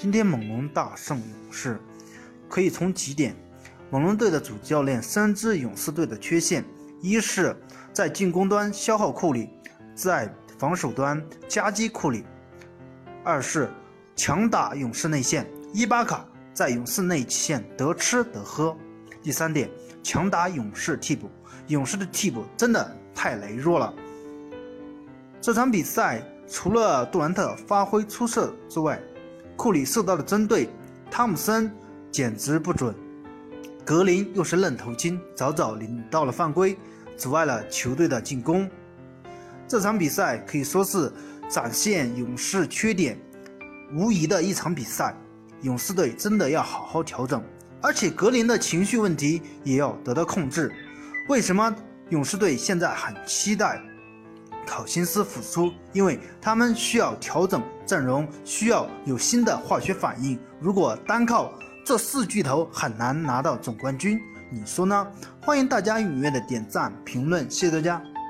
今天猛龙大胜勇士，可以从几点。猛龙队的主教练深知勇士队的缺陷：一是，在进攻端消耗库里，在防守端夹击库里；二是强打勇士内线，伊巴卡在勇士内线得吃得喝；第三点，强打勇士替补，勇士的替补真的太羸弱了。这场比赛除了杜兰特发挥出色之外，库里受到了针对，汤姆森简直不准。格林又是愣头青，早早领到了犯规，阻碍了球队的进攻。这场比赛可以说是展现勇士缺点无疑的一场比赛。勇士队真的要好好调整，而且格林的情绪问题也要得到控制。为什么勇士队现在很期待考辛斯复出？因为他们需要调整阵容，需要有新的化学反应。如果单靠这四巨头很难拿到总冠军，你说呢？欢迎大家踊跃的点赞评论，谢谢大家。